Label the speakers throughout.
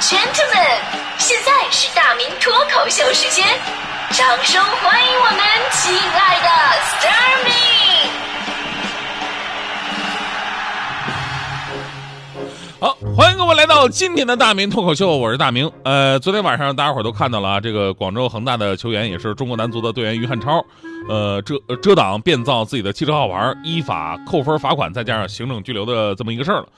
Speaker 1: gentlemen，现在是大明脱口秀时间，掌声欢迎我们亲爱的 s t a r m y
Speaker 2: 好，欢迎各位来到今天的大明脱口秀，我是大明。呃，昨天晚上大家伙都看到了啊，这个广州恒大的球员也是中国男足的队员于汉超，呃遮遮挡变造自己的汽车号牌，依法扣分罚款，再加上行政拘留的这么一个事儿了。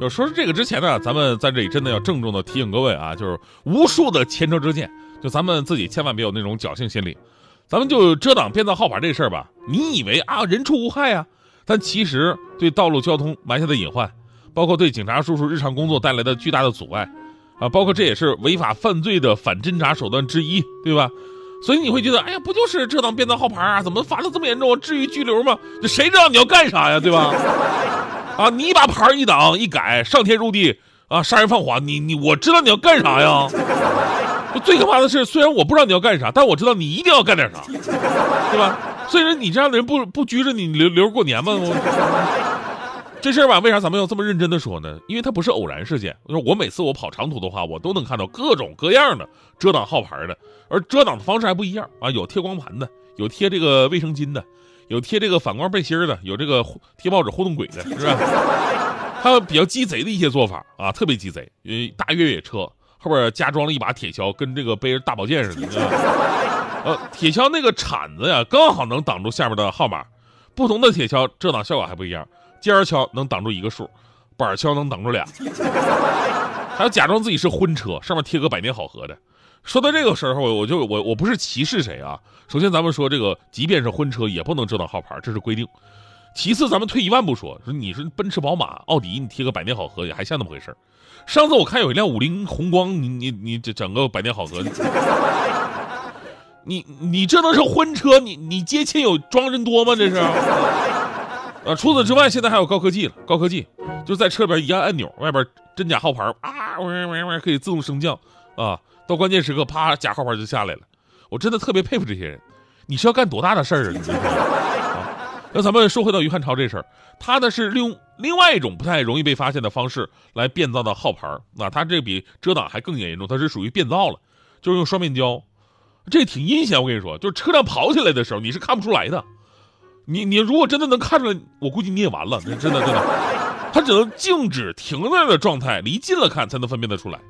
Speaker 2: 就说是这个之前呢，咱们在这里真的要郑重的提醒各位啊，就是无数的前车之鉴，就咱们自己千万别有那种侥幸心理。咱们就遮挡变造号牌这事儿吧，你以为啊人畜无害啊，但其实对道路交通埋下的隐患。包括对警察叔叔日常工作带来的巨大的阻碍，啊，包括这也是违法犯罪的反侦查手段之一，对吧？所以你会觉得，哎呀，不就是遮挡变造号牌啊？怎么罚的这么严重啊？至于拘留吗？这谁知道你要干啥呀，对吧？啊，你把牌一挡一改，上天入地啊，杀人放火，你你我知道你要干啥呀？最可怕的是，虽然我不知道你要干啥，但我知道你一定要干点啥，对吧？所以说你这样的人不不拘着你留留着过年吗？这事儿吧，为啥咱们要这么认真的说呢？因为它不是偶然事件。就是我每次我跑长途的话，我都能看到各种各样的遮挡号牌的，而遮挡的方式还不一样啊，有贴光盘的，有贴这个卫生巾的，有贴这个反光背心的，有这个贴报纸互动轨的，是吧？还有比较鸡贼的一些做法啊，特别鸡贼。因为大越野车后边加装了一把铁锹，跟这个背着大宝剑似的。呃，铁锹那个铲子呀，刚好能挡住下面的号码。不同的铁锹遮挡效果还不一样。尖锹能挡住一个数，板锹能挡住俩，还要假装自己是婚车，上面贴个百年好合的。说到这个时候，我就我我不是歧视谁啊。首先，咱们说这个，即便是婚车也不能遮挡号牌，这是规定。其次，咱们退一万步说，说你是奔驰、宝马、奥迪，你贴个百年好合也还像那么回事上次我看有一辆五菱宏光，你你你这整个百年好合，你你这能是婚车？你你接亲有装人多吗？这是。啊，除此之外，现在还有高科技了。高科技就在车里边一按按钮，外边真假号牌啊，可以自动升降啊。到关键时刻，啪，假号牌就下来了。我真的特别佩服这些人，你是要干多大的事儿啊？那咱们说回到于汉超这事儿，他呢是利用另外一种不太容易被发现的方式来变造的号牌啊，他这比遮挡还更严重，他是属于变造了，就是用双面胶，这挺阴险。我跟你说，就是车辆跑起来的时候，你是看不出来的。你你如果真的能看出来，我估计你也完了。真的真的，他只能静止停在的状态，离近了看才能分辨得出来。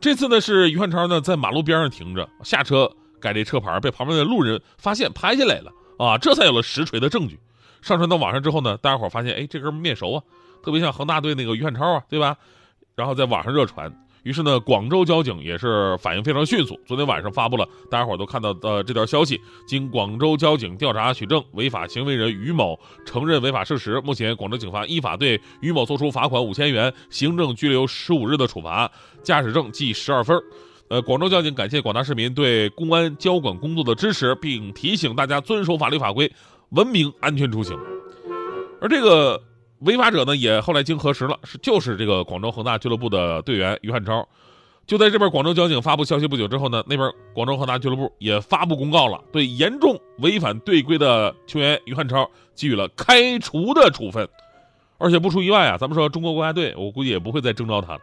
Speaker 2: 这次呢是于汉超呢在马路边上停着，下车改这车牌，被旁边的路人发现拍下来了啊，这才有了实锤的证据。上传到网上之后呢，大家伙发现哎这哥们面熟啊，特别像恒大队那个于汉超啊，对吧？然后在网上热传。于是呢，广州交警也是反应非常迅速，昨天晚上发布了大家伙都看到的这条消息。经广州交警调查取证，违法行为人于某承认违法事实。目前，广州警方依法对于某作出罚款五千元、行政拘留十五日的处罚，驾驶证记十二分。呃，广州交警感谢广大市民对公安交管工作的支持，并提醒大家遵守法律法规，文明安全出行。而这个。违法者呢，也后来经核实了，是就是这个广州恒大俱乐部的队员于汉超。就在这边广州交警发布消息不久之后呢，那边广州恒大俱乐部也发布公告了，对严重违反队规的球员于汉超给予了开除的处分。而且不出意外啊，咱们说中国国家队，我估计也不会再征召他了。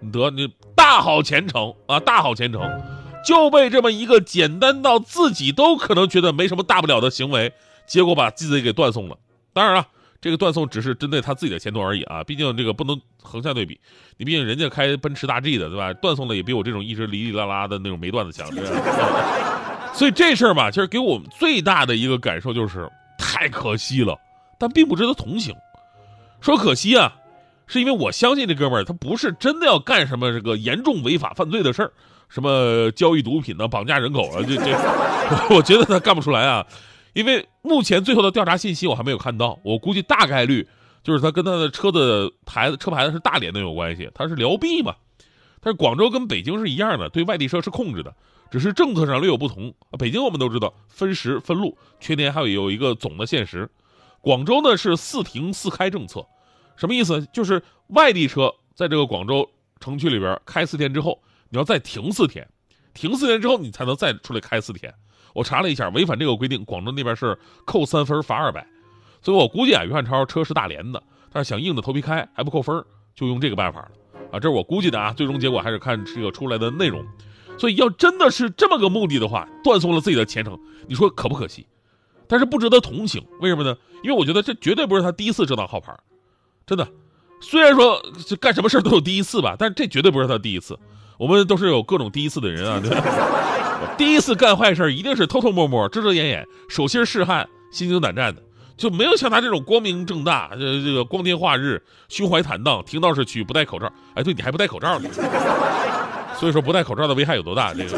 Speaker 2: 你得你大好前程啊，大好前程，就被这么一个简单到自己都可能觉得没什么大不了的行为，结果把自己给断送了。当然了。这个断送只是针对他自己的前途而已啊，毕竟这个不能横向对比，你毕竟人家开奔驰大 G 的，对吧？断送的也比我这种一直哩哩啦啦的那种没段子强，所以这事儿吧，其实给我们最大的一个感受就是太可惜了，但并不值得同情。说可惜啊，是因为我相信这哥们儿他不是真的要干什么这个严重违法犯罪的事儿，什么交易毒品呢、绑架人口啊，这这，我觉得他干不出来啊。因为目前最后的调查信息我还没有看到，我估计大概率就是他跟他的车的牌子车牌子是大连的有关系，他是辽 B 嘛。但是广州跟北京是一样的，对外地车是控制的，只是政策上略有不同。北京我们都知道分时分路，全年还有有一个总的限时。广州呢是四停四开政策，什么意思？就是外地车在这个广州城区里边开四天之后，你要再停四天，停四天之后你才能再出来开四天。我查了一下，违反这个规定，广州那边是扣三分罚二百，所以我估计啊，于汉超车是大连的，但是想硬着头皮开还不扣分，就用这个办法了啊，这是我估计的啊，最终结果还是看这个出来的内容。所以要真的是这么个目的的话，断送了自己的前程，你说可不可惜？但是不值得同情，为什么呢？因为我觉得这绝对不是他第一次遮挡号牌，真的。虽然说这干什么事都有第一次吧，但是这绝对不是他第一次。我们都是有各种第一次的人啊，对？第一次干坏事一定是偷偷摸摸、遮遮掩掩、手心是汗、心惊胆战的，就没有像他这种光明正大、这这个光天化日、胸怀坦荡、听道是曲、不戴口罩。哎，对你还不戴口罩呢，所以说不戴口罩的危害有多大？这个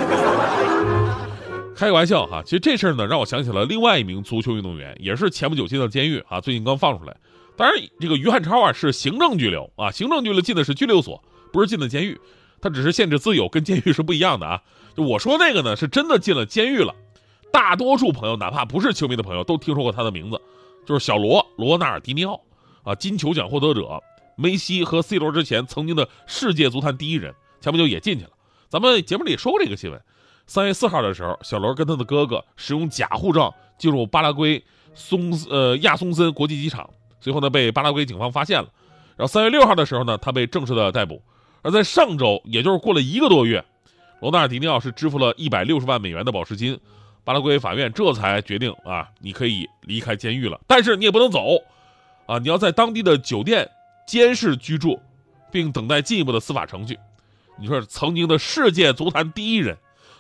Speaker 2: 开个玩笑哈。其实这事儿呢，让我想起了另外一名足球运动员，也是前不久进的监狱啊，最近刚放出来。当然，这个于汉超啊是行政拘留啊，行政拘留进的是拘留所，不是进的监狱。他只是限制自由，跟监狱是不一样的啊。就我说那个呢，是真的进了监狱了。大多数朋友，哪怕不是球迷的朋友，都听说过他的名字，就是小罗罗纳尔迪尼奥啊，金球奖获得者，梅西和 C 罗之前曾经的世界足坛第一人，前不久也进去了。咱们节目里也说过这个新闻。三月四号的时候，小罗跟他的哥哥使用假护照进入巴拉圭松呃亚松森国际机场，随后呢被巴拉圭警方发现了。然后三月六号的时候呢，他被正式的逮捕。而在上周，也就是过了一个多月，罗纳尔迪尼奥是支付了一百六十万美元的保释金，巴拉圭法院这才决定啊，你可以离开监狱了。但是你也不能走，啊，你要在当地的酒店监视居住，并等待进一步的司法程序。你说曾经的世界足坛第一人，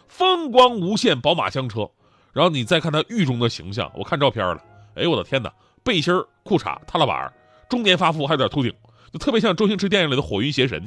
Speaker 2: 风光无限，宝马香车，然后你再看他狱中的形象，我看照片了，哎我的天哪，背心裤衩、踏拉板，中年发福，还有点秃顶。特别像周星驰电影里的火云邪神，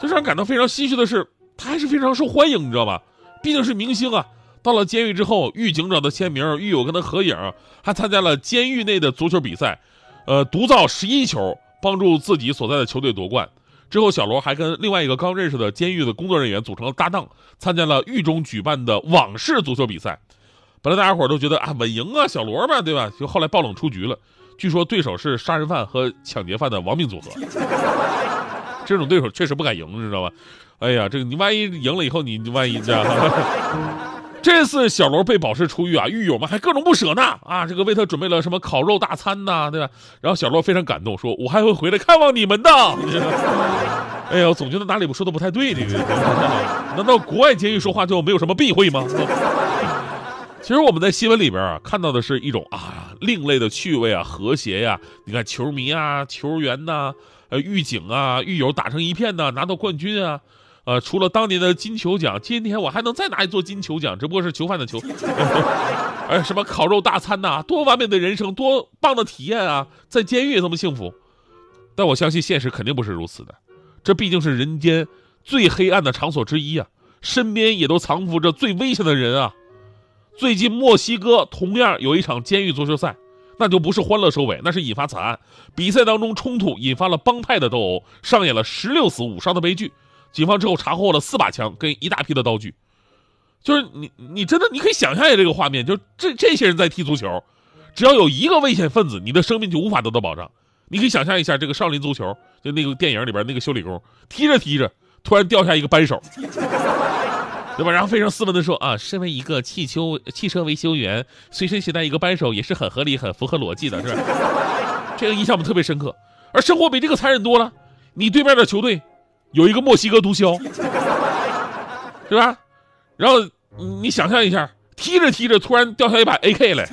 Speaker 2: 就让人感到非常唏嘘的是，他还是非常受欢迎，你知道吧？毕竟是明星啊。到了监狱之后，狱警找他签名，狱友跟他合影，还参加了监狱内的足球比赛，呃，独造十一球，帮助自己所在的球队夺冠。之后，小罗还跟另外一个刚认识的监狱的工作人员组成了搭档，参加了狱中举办的网式足球比赛。本来大家伙都觉得啊，稳赢啊，小罗嘛，对吧？就后来爆冷出局了。据说对手是杀人犯和抢劫犯的亡命组合，这种对手确实不敢赢，知道吧？哎呀，这个你万一赢了以后，你万一这样。这次小罗被保释出狱啊，狱友们还各种不舍呢啊，这个为他准备了什么烤肉大餐呐，对吧？然后小罗非常感动，说：“我还会回来看望你们的。”哎呀，总觉得哪里不说的不太对，这个难道国外监狱说话就没有什么避讳吗？其实我们在新闻里边啊看到的是一种啊另类的趣味啊和谐呀，你看球迷啊球员呐呃狱警啊狱友打成一片呐拿到冠军啊，呃除了当年的金球奖，今天我还能再拿一座金球奖，只不过是囚犯的囚，哎什么烤肉大餐呐，多完美的人生，多棒的体验啊，在监狱这么幸福，但我相信现实肯定不是如此的，这毕竟是人间最黑暗的场所之一啊，身边也都藏伏着最危险的人啊。最近墨西哥同样有一场监狱足球赛，那就不是欢乐收尾，那是引发惨案。比赛当中冲突引发了帮派的斗殴，上演了十六死五伤的悲剧。警方之后查获了四把枪跟一大批的刀具。就是你，你真的你可以想象一下这个画面，就这这些人在踢足球，只要有一个危险分子，你的生命就无法得到保障。你可以想象一下这个少林足球，就那个电影里边那个修理工，踢着踢着突然掉下一个扳手。对吧？然后非常斯文的说啊，身为一个汽修汽车维修员，随身携带一个扳手也是很合理、很符合逻辑的，是吧？这个印象我特别深刻。而生活比这个残忍多了。你对面的球队有一个墨西哥毒枭，是吧？然后你想象一下，踢着踢着突然掉下一把 AK 来，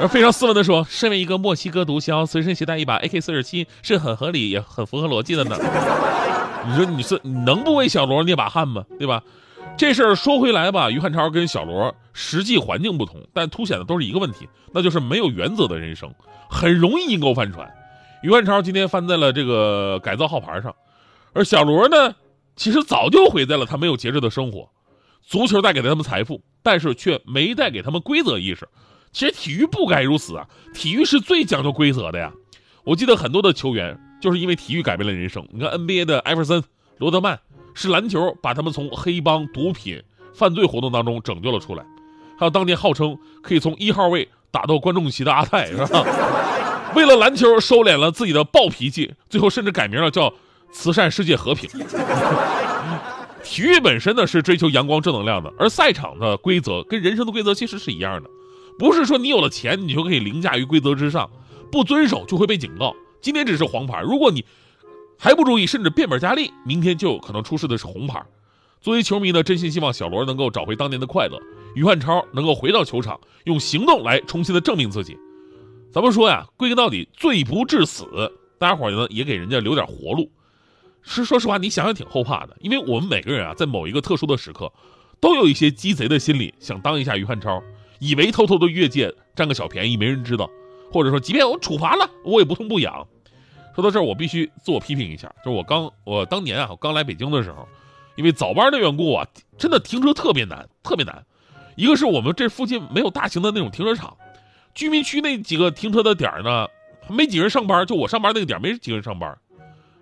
Speaker 2: 而非常斯文的说，身为一个墨西哥毒枭，随身携带一把 AK 四十七是很合理也很符合逻辑的呢。你说你是能不为小罗捏把汗吗？对吧？这事儿说回来吧，于汉超跟小罗实际环境不同，但凸显的都是一个问题，那就是没有原则的人生，很容易阴沟翻船。于汉超今天翻在了这个改造号牌上，而小罗呢，其实早就毁在了他没有节制的生活。足球带给了他们财富，但是却没带给他们规则意识。其实体育不该如此啊，体育是最讲究规则的呀。我记得很多的球员就是因为体育改变了人生。你看 NBA 的艾弗森、罗德曼。是篮球把他们从黑帮、毒品、犯罪活动当中拯救了出来，还有当年号称可以从一号位打到观众席的阿泰，是吧？为了篮球收敛了自己的暴脾气，最后甚至改名了叫“慈善世界和平”。体育本身呢是追求阳光正能量的，而赛场的规则跟人生的规则其实是一样的，不是说你有了钱你就可以凌驾于规则之上，不遵守就会被警告。今天只是黄牌，如果你。还不注意，甚至变本加厉，明天就有可能出示的是红牌。作为球迷呢，真心希望小罗能够找回当年的快乐，于汉超能够回到球场，用行动来重新的证明自己。咱们说呀，归根到底，罪不至死，大家伙呢也给人家留点活路。是说实话，你想想挺后怕的，因为我们每个人啊，在某一个特殊的时刻，都有一些鸡贼的心理，想当一下于汉超，以为偷偷的越界占个小便宜，没人知道，或者说，即便我处罚了，我也不痛不痒。说到这儿，我必须自我批评一下，就是我刚我当年啊，我刚来北京的时候，因为早班的缘故啊，真的停车特别难，特别难。一个是我们这附近没有大型的那种停车场，居民区那几个停车的点儿呢，没几个人上班，就我上班那个点儿没几个人上班，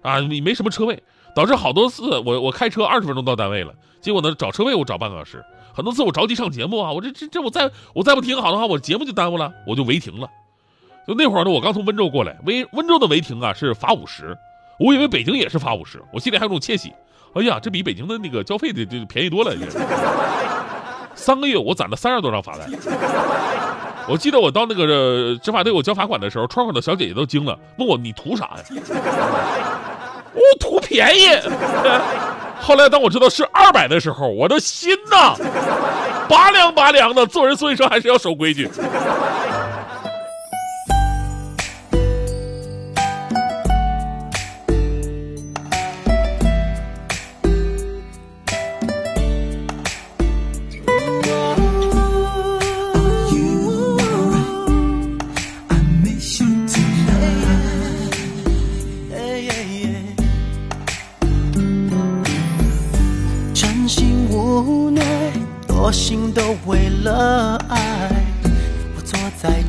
Speaker 2: 啊，你没什么车位，导致好多次我我开车二十分钟到单位了，结果呢找车位我找半个小时，很多次我着急上节目啊，我这这这我再我再不停好的话，我节目就耽误了，我就违停了。就那会儿呢，我刚从温州过来，温温州的违停啊是罚五十，我以为北京也是罚五十，我心里还有种窃喜，哎呀，这比北京的那个交费的就便宜多了。三个月我攒了三十多张罚单，我记得我到那个执法队我交罚款的时候，窗口的小姐姐都惊了，问我你图啥呀？我图便宜。后来当我知道是二百的时候，我的心呐，拔凉拔凉的。做人所以说还是要守规矩。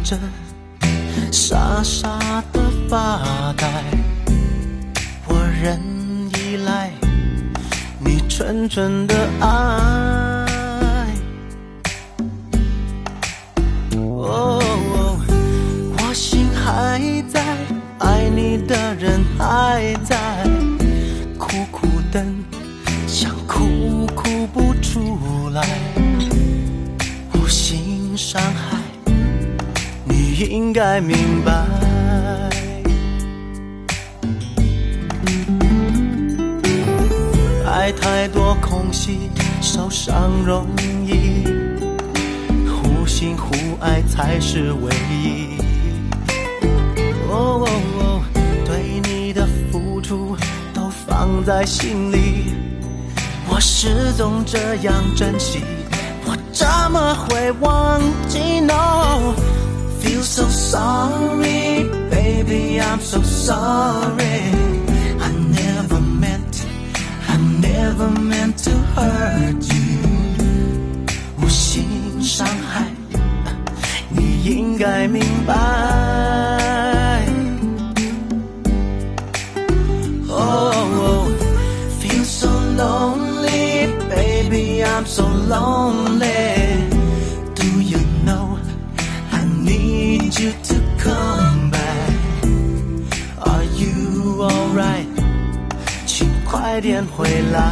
Speaker 3: 着傻傻的发呆。我仍依赖你纯纯的爱。该明白。爱太多空隙，受伤容易，互信互爱才是唯一。哦，对你的付出都放在心里，我始终这样珍惜。我怎么会忘记？No, feel so sorry, baby, I'm so sorry. I never meant, I never meant to hurt you. 无心伤害，你应该明白。 回来。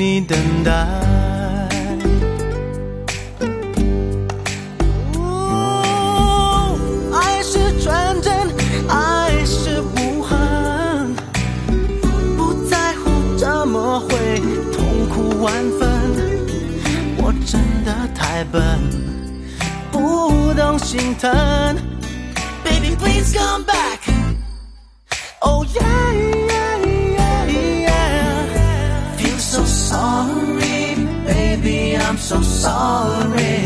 Speaker 3: 你等待。爱是纯真，爱是无痕，不在乎怎么会痛苦万分。我真的太笨，不懂心疼。Baby, please come back. Oh yeah, so sorry.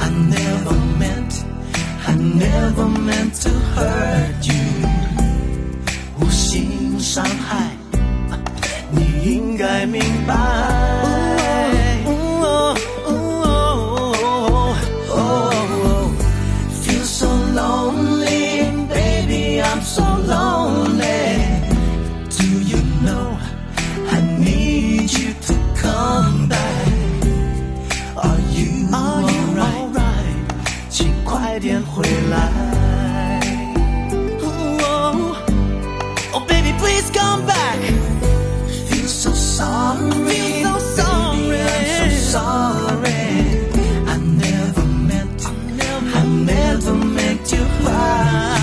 Speaker 3: I never meant, I never meant to hurt you. 无心伤害，你应该。 该明白。Feel so lonely, baby, I'm so lonely. Do you 点回来。Oh, baby, please come back. Feel so sorry. Feel so sorry. I'm so sorry. I never meant. I never meant you cry.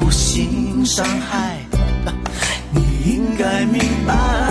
Speaker 3: 无心伤害，你应该明白。